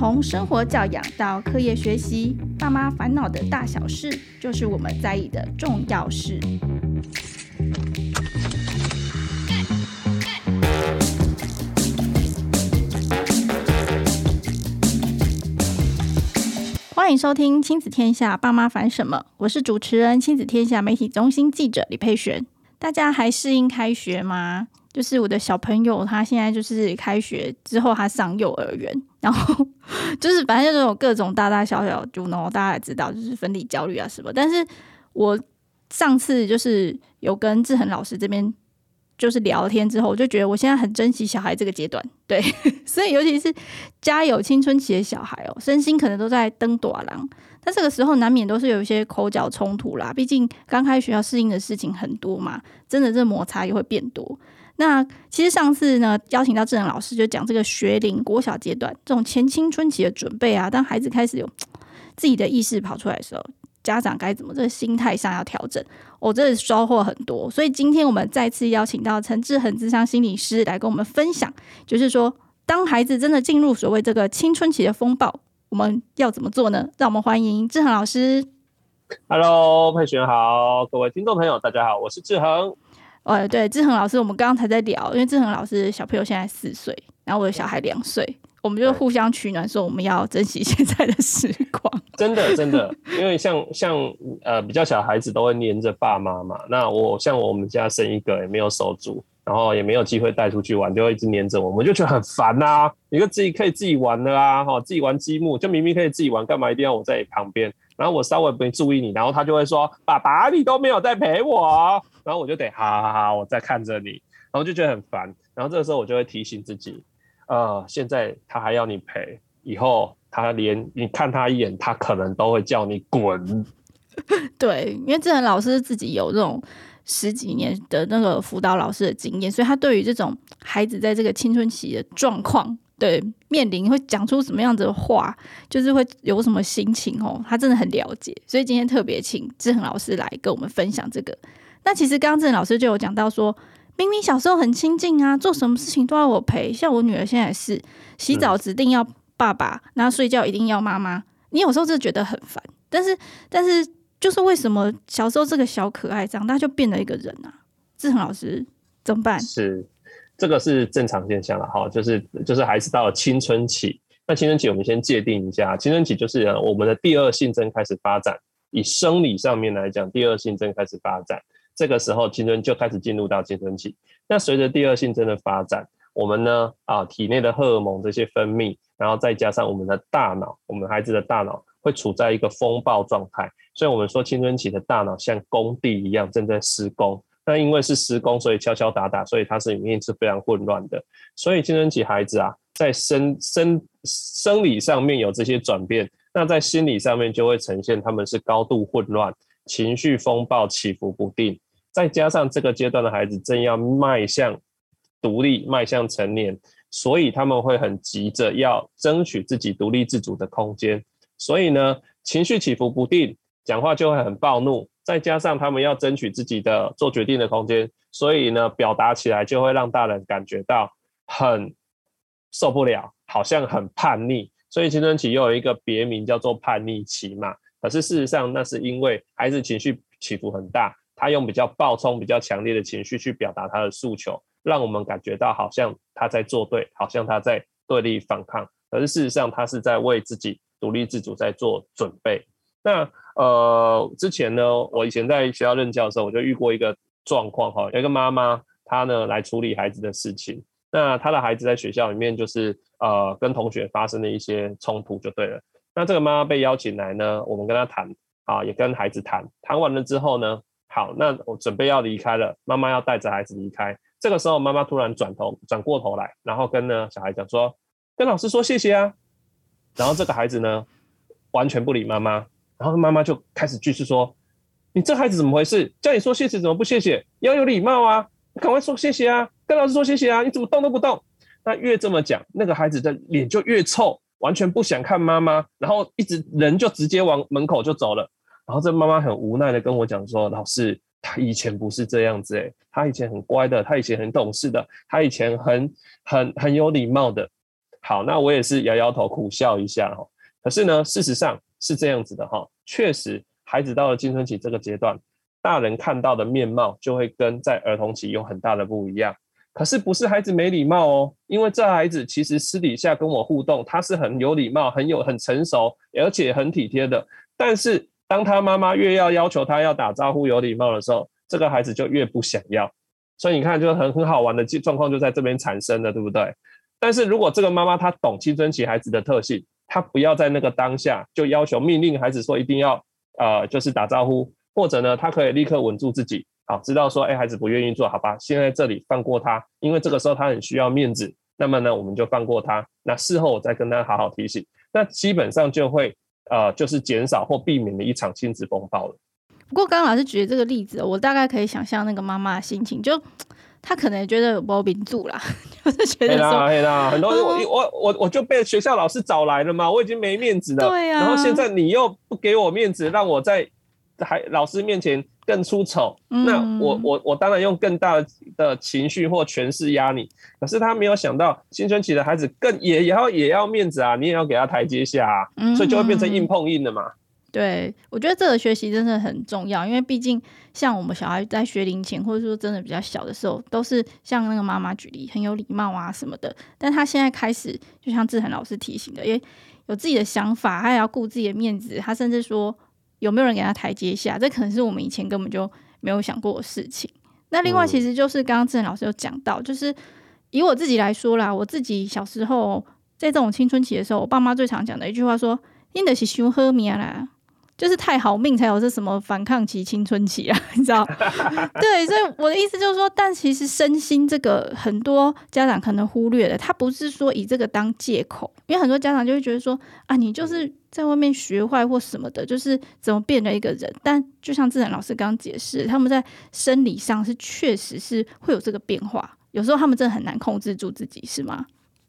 从生活教养到课业学习，爸妈烦恼的大小事，就是我们在意的重要事。欢迎收听《亲子天下》，爸妈烦什么？我是主持人、亲子天下媒体中心记者李佩璇。大家还适应开学吗？就是我的小朋友，他现在就是开学之后，他上幼儿园，然后 就是反正就是有各种大大小小，就然后，大家也知道，就是分离焦虑啊什么。但是我上次就是有跟志恒老师这边就是聊天之后，我就觉得我现在很珍惜小孩这个阶段，对，所以尤其是家有青春期的小孩哦，身心可能都在登短廊。但这个时候难免都是有一些口角冲突啦，毕竟刚开学要适应的事情很多嘛，真的这摩擦也会变多。那其实上次呢，邀请到志恒老师就讲这个学龄国小阶段这种前青春期的准备啊，当孩子开始有自己的意识跑出来的时候，家长该怎么这个心态上要调整？我、哦、这收获很多，所以今天我们再次邀请到陈志恒智商心理师来跟我们分享，就是说当孩子真的进入所谓这个青春期的风暴，我们要怎么做呢？让我们欢迎志恒老师。Hello，佩璇好，各位听众朋友，大家好，我是志恒。呃，对，志恒老师，我们刚刚才在聊，因为志恒老师小朋友现在四岁，然后我的小孩两岁，我们就互相取暖，说我们要珍惜现在的时光。真的，真的，因为像像呃比较小孩子都会黏着爸妈嘛，那我像我们家生一个也没有手足，然后也没有机会带出去玩，就会一直黏着我们，我就觉得很烦呐、啊。你就自己可以自己玩的啊，哈，自己玩积木，就明明可以自己玩，干嘛一定要我在你旁边？然后我稍微没注意你，然后他就会说：“爸爸，你都没有在陪我。”然后我就得好好好，我在看着你，然后就觉得很烦。然后这个时候我就会提醒自己，呃，现在他还要你陪，以后他连你看他一眼，他可能都会叫你滚。对，因为志恒老师自己有这种十几年的那个辅导老师的经验，所以他对于这种孩子在这个青春期的状况。对，面临会讲出什么样子的话，就是会有什么心情哦，他真的很了解，所以今天特别请志恒老师来跟我们分享这个。那其实刚刚志恒老师就有讲到说，明明小时候很亲近啊，做什么事情都要我陪，像我女儿现在是洗澡指定要爸爸，然后睡觉一定要妈妈。你有时候就觉得很烦，但是但是就是为什么小时候这个小可爱长大就变了一个人啊？志恒老师怎么办？是。这个是正常现象了哈，就是就是孩子到了青春期，那青春期我们先界定一下，青春期就是我们的第二性征开始发展，以生理上面来讲，第二性征开始发展，这个时候青春就开始进入到青春期。那随着第二性征的发展，我们呢啊体内的荷尔蒙这些分泌，然后再加上我们的大脑，我们孩子的大脑会处在一个风暴状态，所以我们说青春期的大脑像工地一样正在施工。那因为是施工，所以敲敲打打，所以它是里面是非常混乱的。所以青春期孩子啊，在生生生理上面有这些转变，那在心理上面就会呈现他们是高度混乱、情绪风暴、起伏不定。再加上这个阶段的孩子正要迈向独立、迈向成年，所以他们会很急着要争取自己独立自主的空间。所以呢，情绪起伏不定，讲话就会很暴怒。再加上他们要争取自己的做决定的空间，所以呢，表达起来就会让大人感觉到很受不了，好像很叛逆。所以青春期又有一个别名叫做叛逆期嘛。可是事实上，那是因为孩子情绪起伏很大，他用比较暴冲、比较强烈的情绪去表达他的诉求，让我们感觉到好像他在作对，好像他在对立反抗。可是事实上，他是在为自己独立自主在做准备。那呃，之前呢，我以前在学校任教的时候，我就遇过一个状况哈，有一个妈妈，她呢来处理孩子的事情。那她的孩子在学校里面就是呃跟同学发生了一些冲突就对了。那这个妈妈被邀请来呢，我们跟她谈啊，也跟孩子谈。谈完了之后呢，好，那我准备要离开了，妈妈要带着孩子离开。这个时候，妈妈突然转头转过头来，然后跟呢小孩讲说，跟老师说谢谢啊。然后这个孩子呢，完全不理妈妈。然后妈妈就开始继续说：“你这孩子怎么回事？叫你说谢谢怎么不谢谢？要有礼貌啊！赶快说谢谢啊！跟老师说谢谢啊！你怎么动都不动？”那越这么讲，那个孩子的脸就越臭，完全不想看妈妈，然后一直人就直接往门口就走了。然后这妈妈很无奈的跟我讲说：“老师，他以前不是这样子诶，他以前很乖的，他以前很懂事的，他以前很很很有礼貌的。”好，那我也是摇摇头，苦笑一下哈。可是呢，事实上是这样子的哈，确实，孩子到了青春期这个阶段，大人看到的面貌就会跟在儿童期有很大的不一样。可是不是孩子没礼貌哦，因为这孩子其实私底下跟我互动，他是很有礼貌、很有很成熟，而且很体贴的。但是当他妈妈越要要求他要打招呼、有礼貌的时候，这个孩子就越不想要。所以你看，就很很好玩的状况就在这边产生了，对不对？但是如果这个妈妈她懂青春期孩子的特性，她不要在那个当下就要求命令孩子说一定要呃就是打招呼，或者呢，她可以立刻稳住自己。好，知道说，哎，孩子不愿意做，好吧，先在这里放过他，因为这个时候他很需要面子。那么呢，我们就放过他。那事后我再跟他好好提醒，那基本上就会呃，就是减少或避免了一场亲子风暴了。不过，刚刚老师举的这个例子，我大概可以想象那个妈妈的心情，就 她可能也觉得我顶住啦，就是觉得说，对啦，很多人我我我我就被学校老师找来了嘛，我已经没面子了，对呀、啊。然后现在你又不给我面子，让我在还老师面前。更出丑，那我我我当然用更大的情绪或权势压你。可是他没有想到，青春期的孩子更也要也要面子啊，你也要给他台阶下啊，所以就会变成硬碰硬的嘛。对，我觉得这个学习真的很重要，因为毕竟像我们小孩在学龄前，或者说真的比较小的时候，都是像那个妈妈举例，很有礼貌啊什么的。但他现在开始，就像志恒老师提醒的，因为有自己的想法，他也要顾自己的面子，他甚至说。有没有人给他台阶下？这可能是我们以前根本就没有想过的事情。那另外，其实就是刚刚志恒老师有讲到，就是以我自己来说啦，我自己小时候在这种青春期的时候，我爸妈最常讲的一句话说：“你的是伤好命啦。”就是太好命才有这什么反抗期、青春期啊，你知道？对，所以我的意思就是说，但其实身心这个很多家长可能忽略了，他不是说以这个当借口，因为很多家长就会觉得说啊，你就是在外面学坏或什么的，就是怎么变了一个人。但就像志恒老师刚刚解释，他们在生理上是确实是会有这个变化，有时候他们真的很难控制住自己，是吗？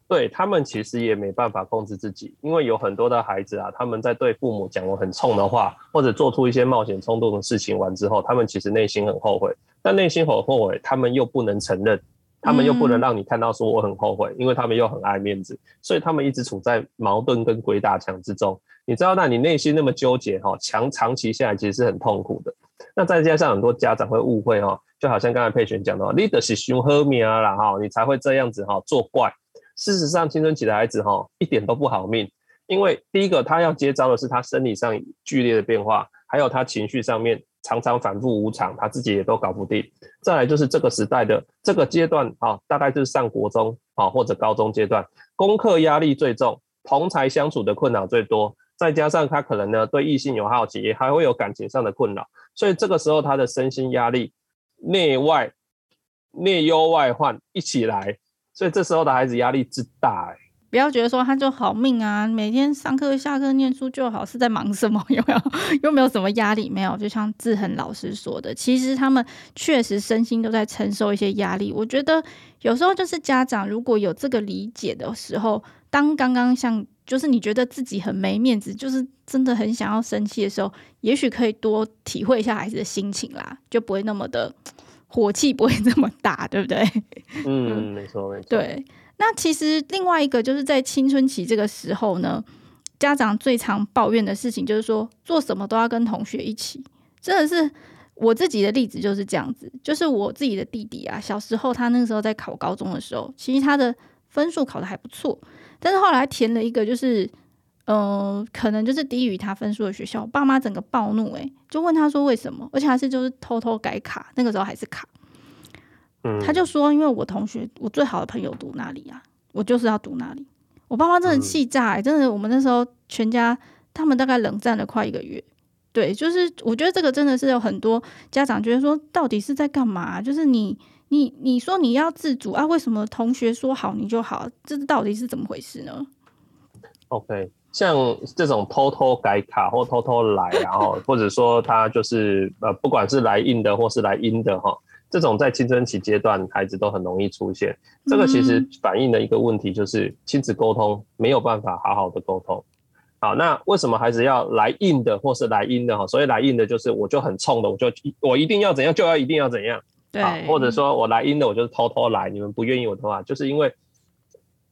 对，他们其实也没办法控制自己，因为有很多的孩子啊，他们在对父母讲了很冲的话，或者做出一些冒险冲动的事情完之后，他们其实内心很后悔，但内心很后悔，他们又不能承认，他们又不能让你看到说我很后悔，因为他们又很爱面子，所以他们一直处在矛盾跟鬼打墙之中。你知道，那你内心那么纠结哈，长长期下来其实是很痛苦的。那再加上很多家长会误会哈，就好像刚才佩璇讲的，你的是凶喝命啦哈，你才会这样子哈作怪。事实上，青春期的孩子哈一点都不好命，因为第一个他要接招的是他生理上剧烈的变化，还有他情绪上面常常反复无常，他自己也都搞不定。再来就是这个时代的这个阶段啊，大概就是上国中啊或者高中阶段，功课压力最重，同才相处的困扰最多，再加上他可能呢对异性有好奇，还会有感情上的困扰，所以这个时候他的身心压力内外内忧外患一起来。所以这时候的孩子压力之大，欸，不要觉得说他就好命啊，每天上课下课念书就好，是在忙什么？有没有？又没有什么压力？没有？就像志恒老师说的，其实他们确实身心都在承受一些压力。我觉得有时候就是家长如果有这个理解的时候，当刚刚像就是你觉得自己很没面子，就是真的很想要生气的时候，也许可以多体会一下孩子的心情啦，就不会那么的。火气不会这么大，对不对？嗯，没错，没错。对，那其实另外一个就是在青春期这个时候呢，家长最常抱怨的事情就是说，做什么都要跟同学一起。真的是我自己的例子就是这样子，就是我自己的弟弟啊，小时候他那个时候在考高中的时候，其实他的分数考的还不错，但是后来填了一个就是。嗯、呃，可能就是低于他分数的学校，爸妈整个暴怒，诶，就问他说为什么，而且还是就是偷偷改卡，那个时候还是卡，嗯，他就说因为我同学我最好的朋友读那里啊，我就是要读那里，我爸妈真的气炸，真的，我们那时候全家他们大概冷战了快一个月，对，就是我觉得这个真的是有很多家长觉得说到底是在干嘛，就是你你你说你要自主啊，为什么同学说好你就好，这到底是怎么回事呢？OK。像这种偷偷改卡或偷偷来，然后或者说他就是呃，不管是来硬的或是来阴的哈，这种在青春期阶段孩子都很容易出现。这个其实反映了一个问题，就是亲子沟通没有办法好好的沟通。好，那为什么孩子要来硬的或是来阴的哈？所以来硬的就是我就很冲的，我就我一定要怎样就要一定要怎样。对，或者说我来阴的我就是偷偷来，你们不愿意我的话，就是因为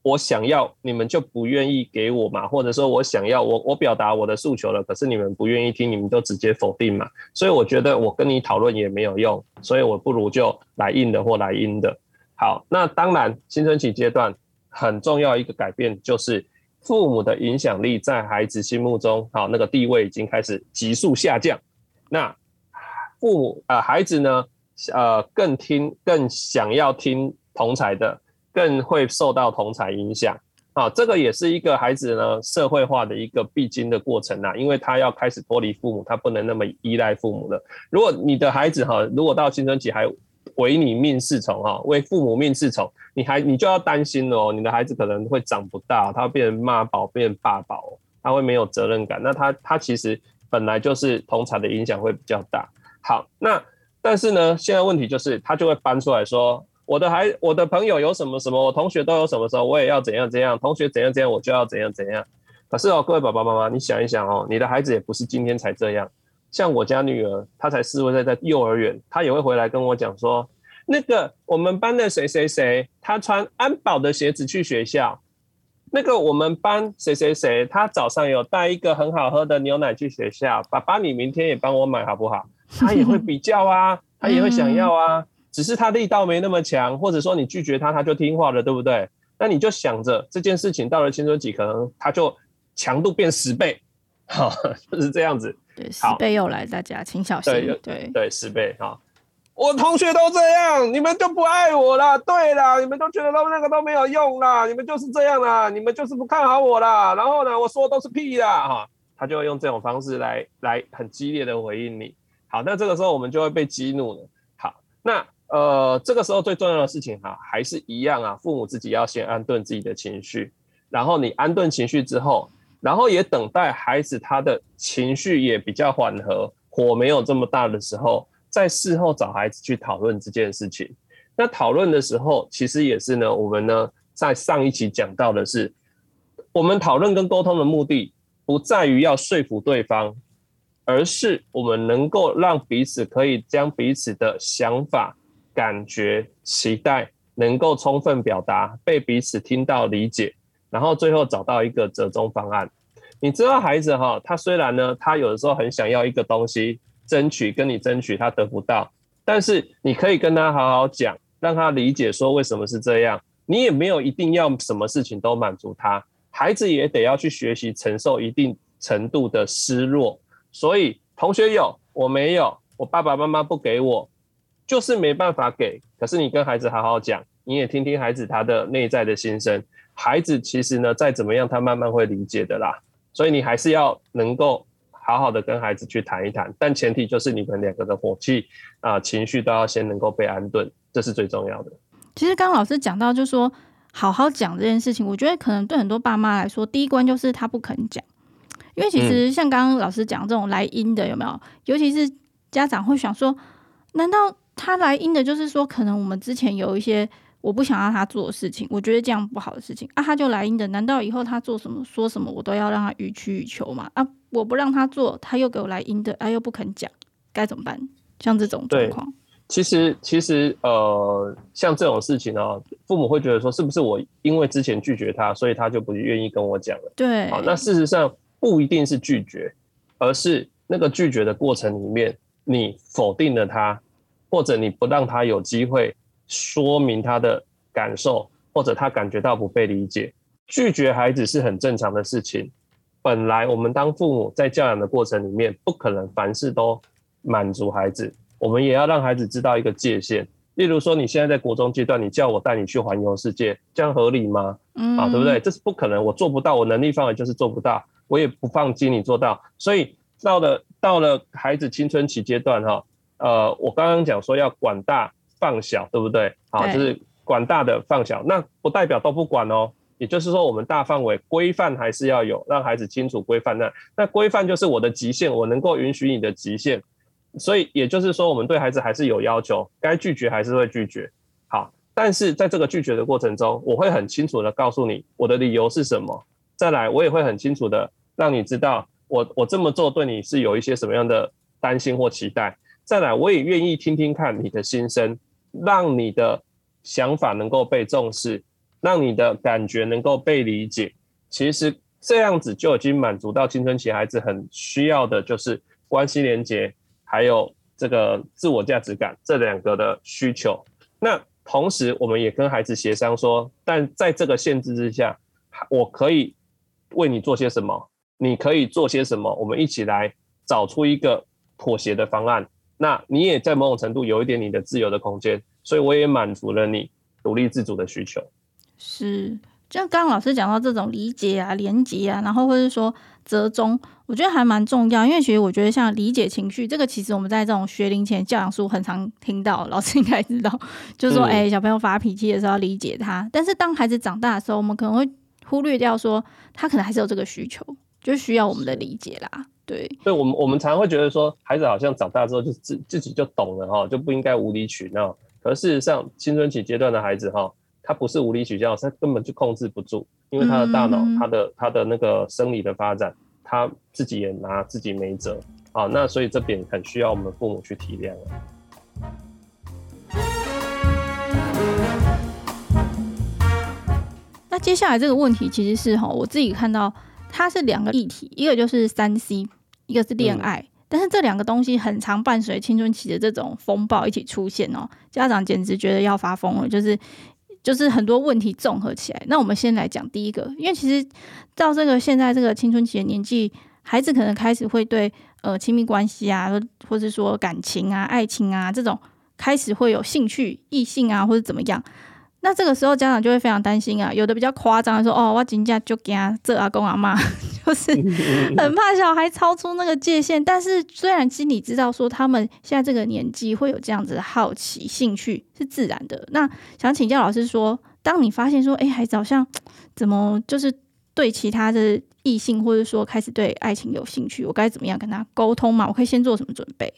我想要，你们就不愿意给我嘛？或者说我想要，我我表达我的诉求了，可是你们不愿意听，你们都直接否定嘛？所以我觉得我跟你讨论也没有用，所以我不如就来硬的或来阴的。好，那当然青春期阶段很重要一个改变就是父母的影响力在孩子心目中，好，那个地位已经开始急速下降。那父母啊、呃，孩子呢，呃，更听更想要听同才的。更会受到同侪影响啊，这个也是一个孩子呢社会化的一个必经的过程啊，因为他要开始脱离父母，他不能那么依赖父母了。如果你的孩子哈，如果到青春期还唯你命是从哈，为父母命是从，你还你就要担心了哦，你的孩子可能会长不大，他会变成妈宝，变成爸宝，他会没有责任感。那他他其实本来就是同侪的影响会比较大。好，那但是呢，现在问题就是他就会搬出来说。我的孩，我的朋友有什么什么，我同学都有什么时候，我也要怎样怎样，同学怎样怎样，我就要怎样怎样。可是哦，各位爸爸妈妈，你想一想哦，你的孩子也不是今天才这样。像我家女儿，她才四岁，在幼儿园，她也会回来跟我讲说，那个我们班的谁谁谁，他穿安保的鞋子去学校。那个我们班谁谁谁，他早上有带一个很好喝的牛奶去学校。爸爸，你明天也帮我买好不好？他也会比较啊，他也会想要啊。只是他力道没那么强，或者说你拒绝他，他就听话了，对不对？那你就想着这件事情到了青春期，可能他就强度变十倍，好，就是这样子。对，十倍又来，大家请小心。对对对，十倍哈。我同学都这样，你们就不爱我了。对啦，你们都觉得都那个都没有用啦，你们就是这样啦，你们就是不看好我啦。然后呢，我说都是屁啦，哈，他就会用这种方式来来很激烈的回应你。好，那这个时候我们就会被激怒了。好，那。呃，这个时候最重要的事情哈，还是一样啊。父母自己要先安顿自己的情绪，然后你安顿情绪之后，然后也等待孩子他的情绪也比较缓和，火没有这么大的时候，在事后找孩子去讨论这件事情。那讨论的时候，其实也是呢，我们呢在上一期讲到的是，我们讨论跟沟通的目的不在于要说服对方，而是我们能够让彼此可以将彼此的想法。感觉期待能够充分表达，被彼此听到理解，然后最后找到一个折中方案。你知道孩子哈，他虽然呢，他有的时候很想要一个东西，争取跟你争取，他得不到，但是你可以跟他好好讲，让他理解说为什么是这样。你也没有一定要什么事情都满足他，孩子也得要去学习承受一定程度的失落。所以同学有，我没有，我爸爸妈妈不给我。就是没办法给，可是你跟孩子好好讲，你也听听孩子他的内在的心声。孩子其实呢，再怎么样，他慢慢会理解的啦。所以你还是要能够好好的跟孩子去谈一谈，但前提就是你们两个的火气啊、呃、情绪都要先能够被安顿，这是最重要的。其实刚刚老师讲到，就是说好好讲这件事情，我觉得可能对很多爸妈来说，第一关就是他不肯讲，因为其实像刚刚老师讲这种来阴的有没有？尤其是家长会想说，难道？他来阴的，就是说，可能我们之前有一些我不想让他做的事情，我觉得这样不好的事情啊，他就来阴的。难道以后他做什么说什么，我都要让他予取予求吗？啊，我不让他做，他又给我来阴的，啊，又不肯讲，该怎么办？像这种状况，其实其实呃，像这种事情呢，哦，父母会觉得说，是不是我因为之前拒绝他，所以他就不愿意跟我讲了？对，好，那事实上不一定是拒绝，而是那个拒绝的过程里面，你否定了他。或者你不让他有机会说明他的感受，或者他感觉到不被理解，拒绝孩子是很正常的事情。本来我们当父母在教养的过程里面，不可能凡事都满足孩子，我们也要让孩子知道一个界限。例如说，你现在在国中阶段，你叫我带你去环游世界，这样合理吗？嗯，啊，对不对？这是不可能，我做不到，我能力范围就是做不到，我也不放心你做到。所以到了到了孩子青春期阶段，哈。呃，我刚刚讲说要管大放小，对不对？好，就是管大的放小，那不代表都不管哦。也就是说，我们大范围规范还是要有，让孩子清楚规范。那那规范就是我的极限，我能够允许你的极限。所以也就是说，我们对孩子还是有要求，该拒绝还是会拒绝。好，但是在这个拒绝的过程中，我会很清楚的告诉你我的理由是什么。再来，我也会很清楚的让你知道我，我我这么做对你是有一些什么样的担心或期待。再来，我也愿意听听看你的心声，让你的想法能够被重视。让你的感觉能够被理解。其实这样子就已经满足到青春期孩子很需要的，就是关系连接，还有这个自我价值感这两个的需求。那同时，我们也跟孩子协商说，但在这个限制之下，我可以为你做些什么，你可以做些什么，我们一起来找出一个妥协的方案。那你也在某种程度有一点你的自由的空间，所以我也满足了你独立自主的需求。是，就像刚刚老师讲到这种理解啊、连接啊，然后或者说折中，我觉得还蛮重要。因为其实我觉得像理解情绪这个，其实我们在这种学龄前教养书很常听到，老师应该知道，就是说，哎、嗯欸，小朋友发脾气的时候要理解他。但是当孩子长大的时候，我们可能会忽略掉说，他可能还是有这个需求，就需要我们的理解啦。对，所以我们我们常常会觉得说，孩子好像长大之后就自自己就懂了哈，就不应该无理取闹。可事实上，青春期阶段的孩子哈，他不是无理取闹，他根本就控制不住，因为他的大脑、嗯、他的他的那个生理的发展，他自己也拿自己没辙啊。那所以这点很需要我们父母去体谅。那接下来这个问题其实是哈，我自己看到它是两个议题，一个就是三 C。一个是恋爱，嗯、但是这两个东西很常伴随青春期的这种风暴一起出现哦，家长简直觉得要发疯了，就是就是很多问题综合起来。那我们先来讲第一个，因为其实到这个现在这个青春期的年纪，孩子可能开始会对呃亲密关系啊，或者说感情啊、爱情啊这种开始会有兴趣，异性啊或者怎么样。那这个时候家长就会非常担心啊，有的比较夸张的说，哦，我今天就惊这阿公阿妈，就是很怕小孩超出那个界限。但是虽然心里知道说他们现在这个年纪会有这样子的好奇兴趣是自然的，那想请教老师说，当你发现说，哎，孩子好像怎么就是对其他的异性或者说开始对爱情有兴趣，我该怎么样跟他沟通嘛？我可以先做什么准备？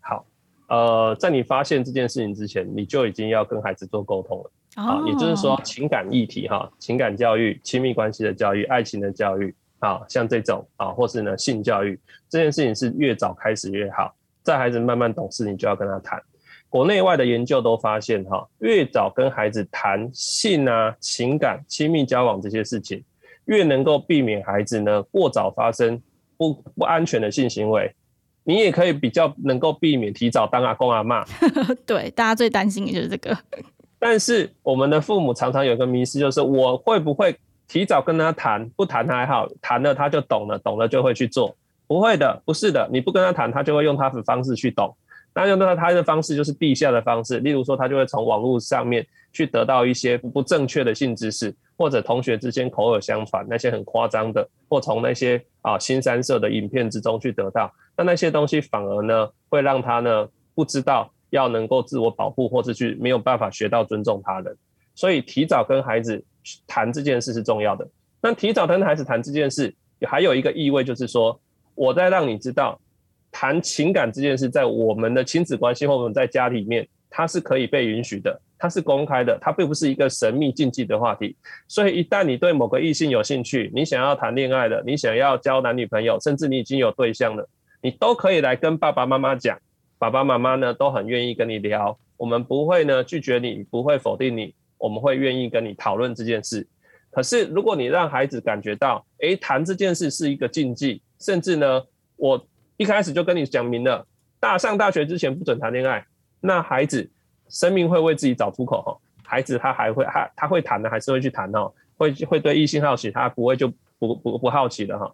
好，呃，在你发现这件事情之前，你就已经要跟孩子做沟通了。啊，也就是说，情感议题哈，情感教育、亲密关系的教育、爱情的教育啊，像这种啊，或是呢性教育这件事情是越早开始越好。在孩子慢慢懂事，你就要跟他谈。国内外的研究都发现哈，越早跟孩子谈性啊、情感、亲密交往这些事情，越能够避免孩子呢过早发生不不安全的性行为。你也可以比较能够避免提早当阿公阿妈。对，大家最担心的就是这个。但是我们的父母常常有一个迷思，就是我会不会提早跟他谈？不谈还好，谈了他就懂了，懂了就会去做。不会的，不是的，你不跟他谈，他就会用他的方式去懂。那用到他的方式就是地下的方式，例如说他就会从网络上面去得到一些不正确的性知识，或者同学之间口耳相传那些很夸张的，或从那些啊新三色的影片之中去得到。那那些东西反而呢会让他呢不知道。要能够自我保护，或是去没有办法学到尊重他人，所以提早跟孩子谈这件事是重要的。那提早跟孩子谈这件事，还有一个意味就是说，我在让你知道，谈情感这件事，在我们的亲子关系或我们在家里面，它是可以被允许的，它是公开的，它并不是一个神秘禁忌的话题。所以一旦你对某个异性有兴趣，你想要谈恋爱的，你想要交男女朋友，甚至你已经有对象了，你都可以来跟爸爸妈妈讲。爸爸妈妈呢都很愿意跟你聊，我们不会呢拒绝你，不会否定你，我们会愿意跟你讨论这件事。可是如果你让孩子感觉到，诶，谈这件事是一个禁忌，甚至呢，我一开始就跟你讲明了，大上大学之前不准谈恋爱，那孩子生命会为自己找出口哈。孩子他还会他他会谈的，还是会去谈哦，会会对异性好奇，他不会就不不不好奇的哈。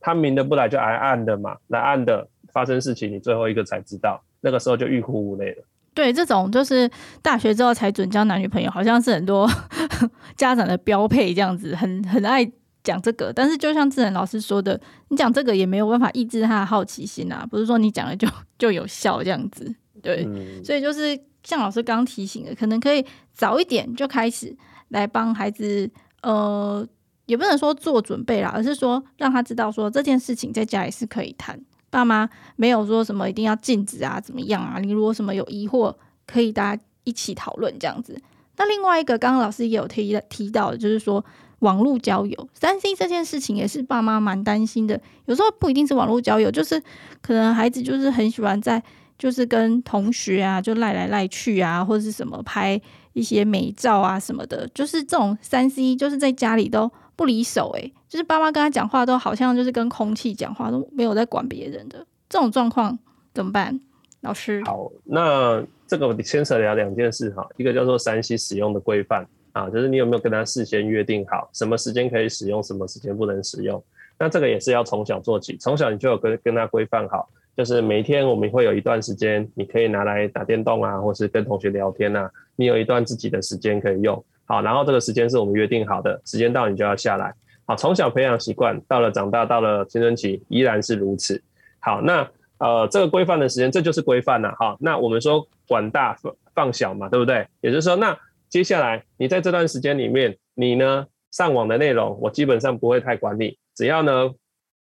他明的不来就来暗的嘛，来暗的。发生事情，你最后一个才知道，那个时候就欲哭无泪了。对，这种就是大学之后才准交男女朋友，好像是很多 家长的标配，这样子很很爱讲这个。但是就像智仁老师说的，你讲这个也没有办法抑制他的好奇心啊，不是说你讲了就就有效这样子。对，嗯、所以就是像老师刚刚提醒的，可能可以早一点就开始来帮孩子，呃，也不能说做准备啦，而是说让他知道说这件事情在家里是可以谈。爸妈没有说什么一定要禁止啊，怎么样啊？你如果什么有疑惑，可以大家一起讨论这样子。那另外一个，刚刚老师也有提提到，就是说网络交友，三 C 这件事情也是爸妈蛮担心的。有时候不一定是网络交友，就是可能孩子就是很喜欢在就是跟同学啊就赖来赖去啊，或者是什么拍一些美照啊什么的，就是这种三 C，就是在家里都不离手诶、就是爸妈跟他讲话都好像就是跟空气讲话，都没有在管别人的这种状况怎么办？老师，好，那这个牵扯了两件事哈，一个叫做三西使用的规范啊，就是你有没有跟他事先约定好，什么时间可以使用，什么时间不能使用。那这个也是要从小做起，从小你就有跟跟他规范好，就是每一天我们会有一段时间，你可以拿来打电动啊，或是跟同学聊天啊，你有一段自己的时间可以用。好，然后这个时间是我们约定好的，时间到你就要下来。好，从小培养习惯，到了长大，到了青春期依然是如此。好，那。呃，这个规范的时间，这就是规范了哈。那我们说管大放放小嘛，对不对？也就是说，那接下来你在这段时间里面，你呢上网的内容，我基本上不会太管你，只要呢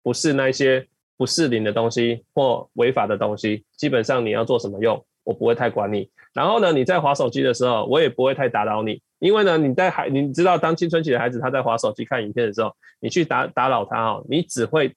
不是那些不适龄的东西或违法的东西，基本上你要做什么用，我不会太管你。然后呢，你在划手机的时候，我也不会太打扰你，因为呢，你在孩，你知道当青春期的孩子他在滑手机看影片的时候，你去打打扰他哦，你只会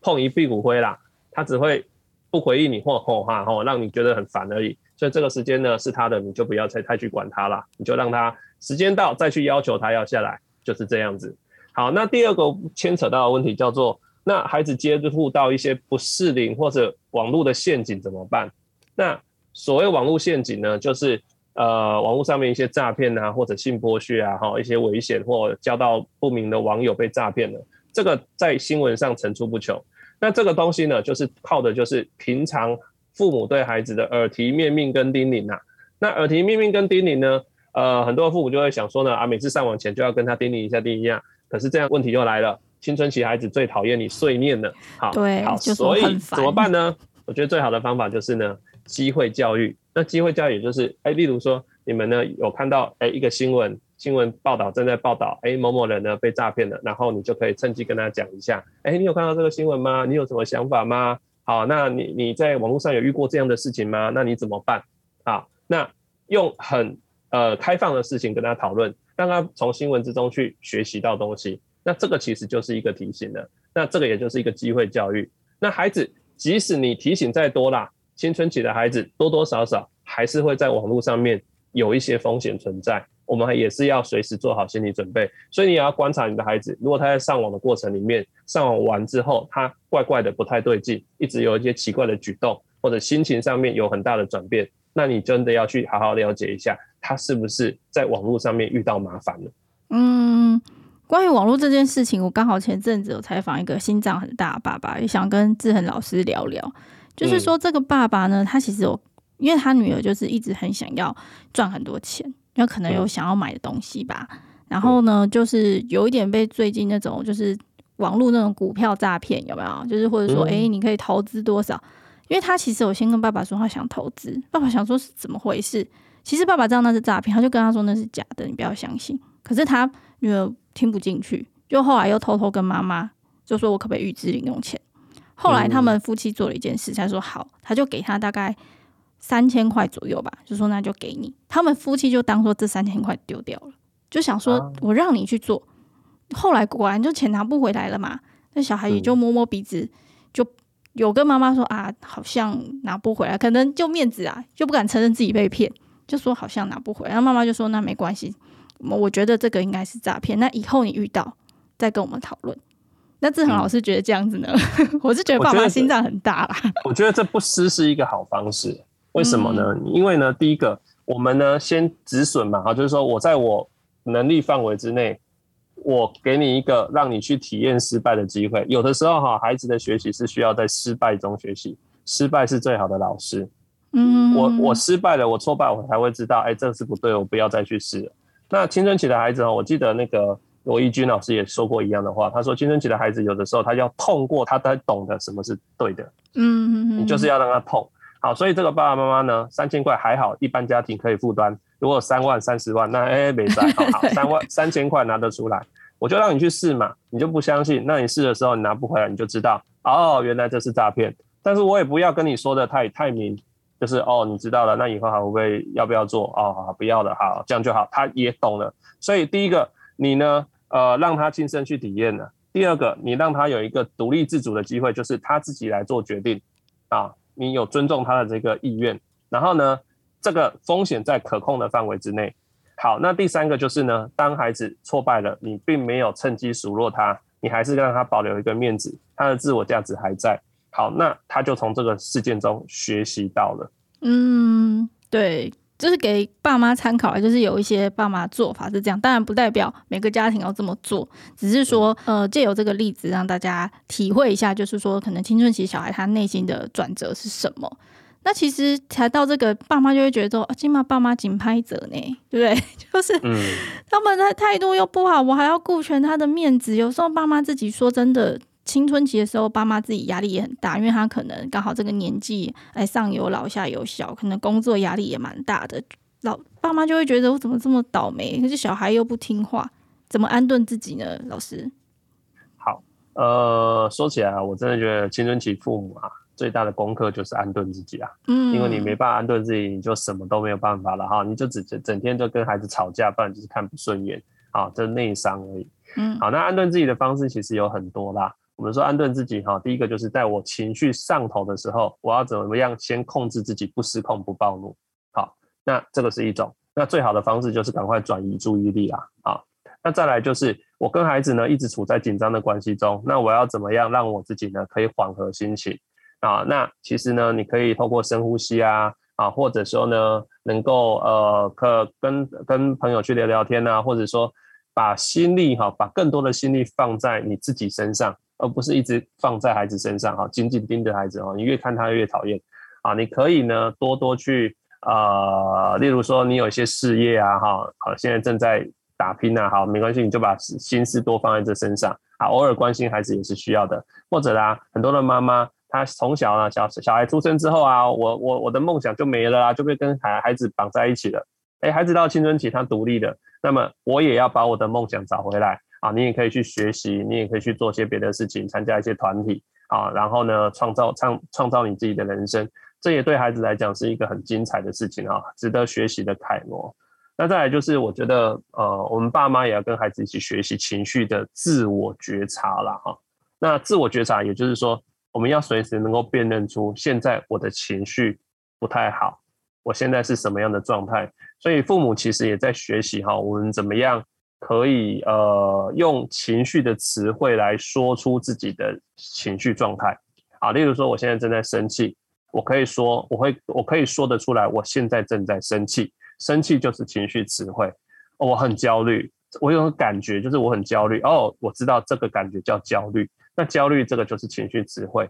碰一屁股灰啦，他只会。不回应你或吼哈吼，让你觉得很烦而已。所以这个时间呢是他的，你就不要再太去管他了，你就让他时间到再去要求他要下来，就是这样子。好，那第二个牵扯到的问题叫做，那孩子接触到一些不适龄或者网络的陷阱怎么办？那所谓网络陷阱呢，就是呃网络上面一些诈骗啊，或者性剥削啊，哈一些危险或交到不明的网友被诈骗了，这个在新闻上层出不穷。那这个东西呢，就是靠的就是平常父母对孩子的耳提面命跟叮咛呐。那耳提面命跟叮咛呢，呃，很多父母就会想说呢，啊，每次上网前就要跟他叮咛一下，叮咛一下。可是这样问题就来了，青春期孩子最讨厌你碎念了。好，对，好，所以怎么办呢？我觉得最好的方法就是呢，机会教育。那机会教育就是，哎，例如说你们呢有看到哎一个新闻。新闻报道正在报道，哎，某某人呢被诈骗了，然后你就可以趁机跟他讲一下，哎，你有看到这个新闻吗？你有什么想法吗？好，那你你在网络上有遇过这样的事情吗？那你怎么办？好，那用很呃开放的事情跟他讨论，让他从新闻之中去学习到东西，那这个其实就是一个提醒了，那这个也就是一个机会教育。那孩子即使你提醒再多啦，青春期的孩子多多少少还是会在网络上面有一些风险存在。我们也是要随时做好心理准备，所以你也要观察你的孩子，如果他在上网的过程里面，上网完之后，他怪怪的不太对劲，一直有一些奇怪的举动，或者心情上面有很大的转变，那你真的要去好好了解一下，他是不是在网络上面遇到麻烦了。嗯，关于网络这件事情，我刚好前阵子有采访一个心脏很大的爸爸，也想跟志恒老师聊聊，就是说这个爸爸呢，他其实有，因为他女儿就是一直很想要赚很多钱。有可能有想要买的东西吧，然后呢，就是有一点被最近那种就是网络那种股票诈骗有没有？就是或者说，诶，你可以投资多少？因为他其实有先跟爸爸说他想投资，爸爸想说是怎么回事？其实爸爸知道那是诈骗，他就跟他说那是假的，你不要相信。可是他女儿听不进去，就后来又偷偷跟妈妈就说：“我可不可以预支零用钱？”后来他们夫妻做了一件事，他说：“好。”他就给他大概。三千块左右吧，就说那就给你。他们夫妻就当做这三千块丢掉了，就想说我让你去做。后来果然就钱拿不回来了嘛。那小孩也就摸摸鼻子，就有跟妈妈说啊，好像拿不回来，可能就面子啊，就不敢承认自己被骗，就说好像拿不回来。然后妈妈就说那没关系，我觉得这个应该是诈骗。那以后你遇到再跟我们讨论。那志恒老师觉得这样子呢？嗯、我是觉得爸妈心脏很大啦。我觉得这不失是一个好方式。为什么呢？因为呢，第一个，我们呢先止损嘛，哈，就是说我在我能力范围之内，我给你一个让你去体验失败的机会。有的时候哈，孩子的学习是需要在失败中学习，失败是最好的老师。嗯，我我失败了，我挫败，我才会知道，哎，这是不对，我不要再去试了。那青春期的孩子哈，我记得那个罗一军老师也说过一样的话，他说青春期的孩子有的时候他要痛过，他才懂得什么是对的。嗯，你就是要让他痛。好，所以这个爸爸妈妈呢，三千块还好，一般家庭可以负担。如果三万、三十万，那哎没在，好好 三万、三千块拿得出来，我就让你去试嘛。你就不相信，那你试的时候你拿不回来，你就知道哦，原来这是诈骗。但是我也不要跟你说的太太明，就是哦，你知道了，那以后还会不会要不要做？哦，好，不要了，好，这样就好，他也懂了。所以第一个，你呢，呃，让他亲身去体验了；第二个，你让他有一个独立自主的机会，就是他自己来做决定啊。你有尊重他的这个意愿，然后呢，这个风险在可控的范围之内。好，那第三个就是呢，当孩子挫败了，你并没有趁机数落他，你还是让他保留一个面子，他的自我价值还在。好，那他就从这个事件中学习到了。嗯，对。就是给爸妈参考，就是有一些爸妈做法是这样，当然不代表每个家庭要这么做，只是说，呃，借由这个例子让大家体会一下，就是说，可能青春期小孩他内心的转折是什么。那其实才到这个，爸妈就会觉得说，起码爸妈紧拍着呢，对不对？就是，他们的态度又不好，我还要顾全他的面子。有时候爸妈自己说真的。青春期的时候，爸妈自己压力也很大，因为他可能刚好这个年纪，哎，上有老下有小，可能工作压力也蛮大的。老爸妈就会觉得我怎么这么倒霉？可是小孩又不听话，怎么安顿自己呢？老师，好，呃，说起来啊，我真的觉得青春期父母啊，最大的功课就是安顿自己啊。嗯，因为你没办法安顿自己，你就什么都没有办法了哈，你就只整整天就跟孩子吵架，不然就是看不顺眼，啊，这内伤而已。嗯，好，那安顿自己的方式其实有很多啦。我们说安顿自己哈，第一个就是在我情绪上头的时候，我要怎么样先控制自己不失控不暴怒。好，那这个是一种。那最好的方式就是赶快转移注意力啦。好，那再来就是我跟孩子呢一直处在紧张的关系中，那我要怎么样让我自己呢可以缓和心情啊？那其实呢，你可以透过深呼吸啊啊，或者说呢能够呃可跟跟朋友去聊聊天啊，或者说把心力哈，把更多的心力放在你自己身上。而不是一直放在孩子身上哈，紧紧盯着孩子哈，你越看他越讨厌啊。你可以呢多多去呃，例如说你有一些事业啊哈，好现在正在打拼啊，好没关系，你就把心思多放在这身上啊。偶尔关心孩子也是需要的，或者啦，很多的妈妈她从小啊小小孩出生之后啊，我我我的梦想就没了啊，就被跟孩孩子绑在一起了。哎，孩子到青春期他独立了，那么我也要把我的梦想找回来。啊，你也可以去学习，你也可以去做些别的事情，参加一些团体啊，然后呢，创造创创造你自己的人生，这也对孩子来讲是一个很精彩的事情啊，值得学习的楷模。那再来就是，我觉得呃，我们爸妈也要跟孩子一起学习情绪的自我觉察啦。哈。那自我觉察，也就是说，我们要随时能够辨认出现在我的情绪不太好，我现在是什么样的状态。所以父母其实也在学习哈，我们怎么样。可以呃用情绪的词汇来说出自己的情绪状态啊，例如说我现在正在生气，我可以说我会我可以说得出来，我现在正在生气，生气就是情绪词汇。我很焦虑，我有种感觉就是我很焦虑哦，我知道这个感觉叫焦虑，那焦虑这个就是情绪词汇，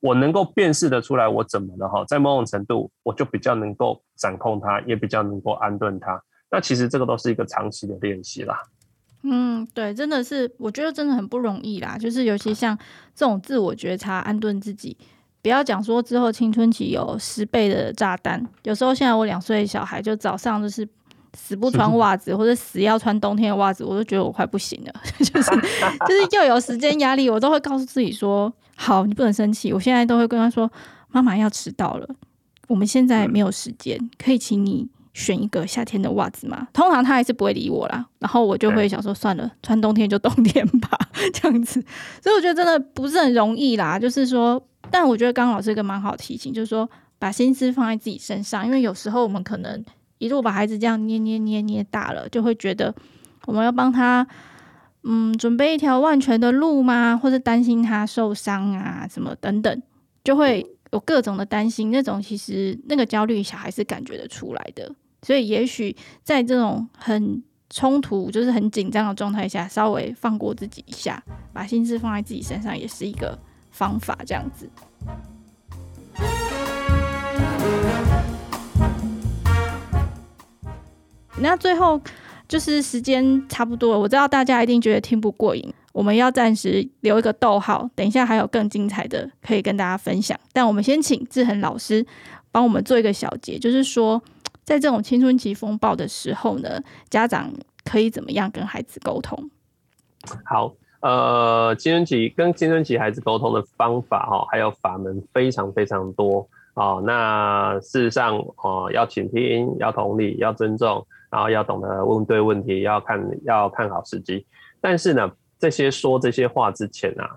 我能够辨识得出来我怎么了哈，在某种程度我就比较能够掌控它，也比较能够安顿它。那其实这个都是一个长期的练习啦。嗯，对，真的是，我觉得真的很不容易啦。就是尤其像这种自我觉察、安顿自己，不要讲说之后青春期有十倍的炸弹。有时候现在我两岁的小孩，就早上就是死不穿袜子，或者死要穿冬天的袜子，我都觉得我快不行了。就是就是又有时间压力，我都会告诉自己说：好，你不能生气。我现在都会跟他说：妈妈要迟到了，我们现在没有时间，可以请你。选一个夏天的袜子嘛，通常他还是不会理我啦，然后我就会想说算了，穿冬天就冬天吧，这样子。所以我觉得真的不是很容易啦，就是说，但我觉得刚刚老师一个蛮好提醒，就是说把心思放在自己身上，因为有时候我们可能一路把孩子这样捏捏捏捏大了，就会觉得我们要帮他，嗯，准备一条万全的路吗？或者担心他受伤啊，什么等等，就会有各种的担心。那种其实那个焦虑，小孩是感觉得出来的。所以，也许在这种很冲突、就是很紧张的状态下，稍微放过自己一下，把心思放在自己身上，也是一个方法。这样子。那最后就是时间差不多了，我知道大家一定觉得听不过瘾，我们要暂时留一个逗号，等一下还有更精彩的可以跟大家分享。但我们先请志恒老师帮我们做一个小结，就是说。在这种青春期风暴的时候呢，家长可以怎么样跟孩子沟通？好，呃，青春期跟青春期孩子沟通的方法哈，还有法门非常非常多啊。那事实上，哦，要倾听，要同理，要尊重，然后要懂得问对问题，要看要看好时机。但是呢，这些说这些话之前啊，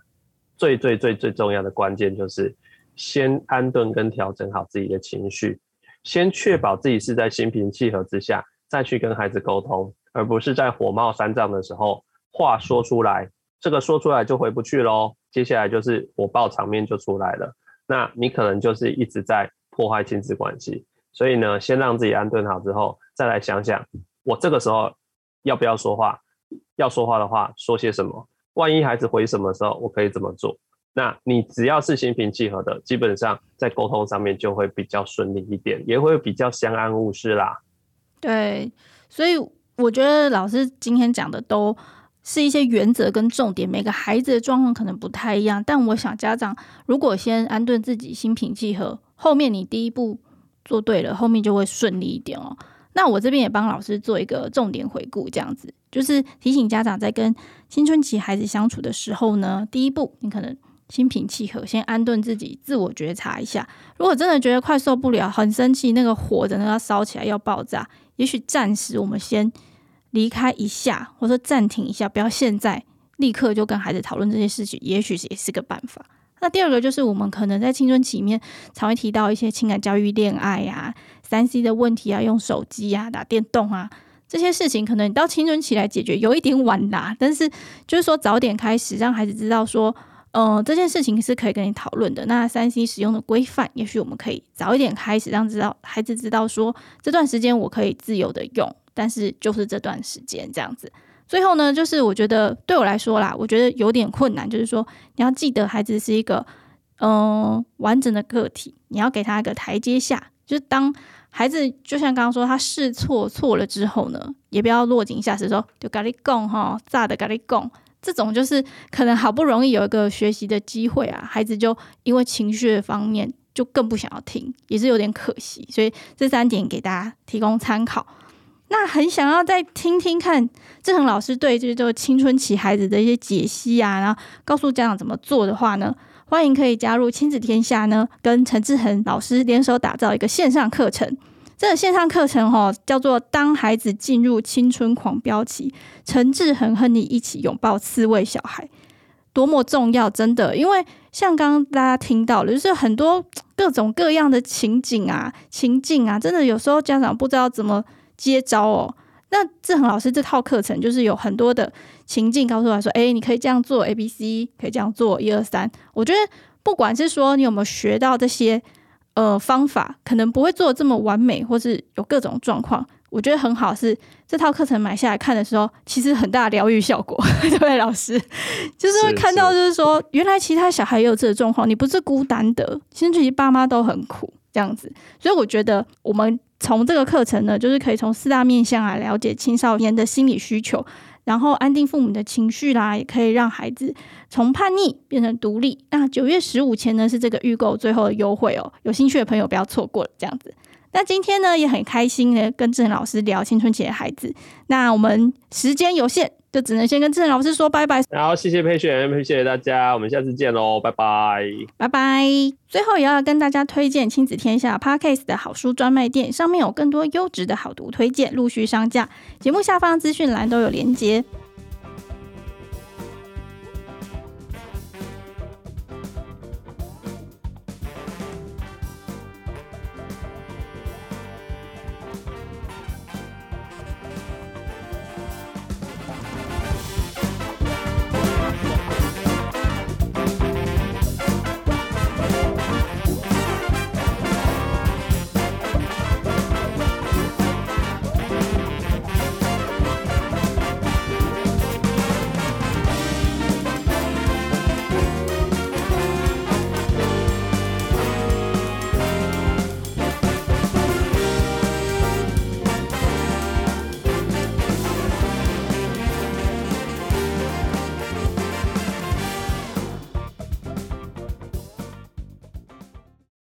最最最最重要的关键就是先安顿跟调整好自己的情绪。先确保自己是在心平气和之下，再去跟孩子沟通，而不是在火冒三丈的时候话说出来，这个说出来就回不去喽。接下来就是火爆场面就出来了，那你可能就是一直在破坏亲子关系。所以呢，先让自己安顿好之后，再来想想我这个时候要不要说话，要说话的话说些什么，万一孩子回什么时候，我可以怎么做。那你只要是心平气和的，基本上在沟通上面就会比较顺利一点，也会比较相安无事啦。对，所以我觉得老师今天讲的都是一些原则跟重点，每个孩子的状况可能不太一样，但我想家长如果先安顿自己，心平气和，后面你第一步做对了，后面就会顺利一点哦。那我这边也帮老师做一个重点回顾，这样子就是提醒家长在跟青春期孩子相处的时候呢，第一步你可能。心平气和，先安顿自己，自我觉察一下。如果真的觉得快受不了，很生气，那个火真的要烧起来，要爆炸，也许暂时我们先离开一下，或者暂停一下，不要现在立刻就跟孩子讨论这些事情，也许也是个办法。那第二个就是，我们可能在青春期里面常会提到一些情感教育、恋爱呀、三 C 的问题啊，用手机啊、打电动啊这些事情，可能到青春期来解决有一点晚啦。但是就是说，早点开始，让孩子知道说。嗯、呃，这件事情是可以跟你讨论的。那三 C 使用的规范，也许我们可以早一点开始，让知道孩子知道说，这段时间我可以自由的用，但是就是这段时间这样子。最后呢，就是我觉得对我来说啦，我觉得有点困难，就是说你要记得孩子是一个嗯、完整的个体，你要给他一个台阶下。就是当孩子就像刚刚说，他试错错了之后呢，也不要落井下石，说就咖喱贡哈，炸的咖喱贡。这种就是可能好不容易有一个学习的机会啊，孩子就因为情绪方面就更不想要听，也是有点可惜。所以这三点给大家提供参考。那很想要再听听看志恒老师对这个青春期孩子的一些解析啊，然后告诉家长怎么做的话呢，欢迎可以加入亲子天下呢，跟陈志恒老师联手打造一个线上课程。这个线上课程哈，叫做《当孩子进入青春狂飙期》，陈志恒和你一起拥抱刺猬小孩，多么重要！真的，因为像刚刚大家听到了，就是很多各种各样的情景啊、情境啊，真的有时候家长不知道怎么接招哦。那志恒老师这套课程就是有很多的情境，告诉他说：“哎，你可以这样做，A、B、C，可以这样做，一二三。”我觉得，不管是说你有没有学到这些。呃，方法可能不会做得这么完美，或是有各种状况。我觉得很好是，这套课程买下来看的时候，其实很大疗愈效果。对 不对，老师，就是会看到，就是说，原来其他小孩也有这个状况，你不是孤单的。其实爸妈都很苦，这样子。所以我觉得，我们从这个课程呢，就是可以从四大面向来了解青少年的心理需求。然后安定父母的情绪啦，也可以让孩子从叛逆变成独立。那九月十五前呢，是这个预购最后的优惠哦，有兴趣的朋友不要错过了。这样子，那今天呢也很开心的跟郑老师聊青春期的孩子。那我们时间有限。就只能先跟志恒老师说拜拜。然后，谢谢佩璇，谢谢大家，我们下次见喽，拜拜，拜拜。最后也要跟大家推荐亲子天下 Podcast 的好书专卖店，上面有更多优质的好读推荐，陆续上架，节目下方资讯栏都有连结。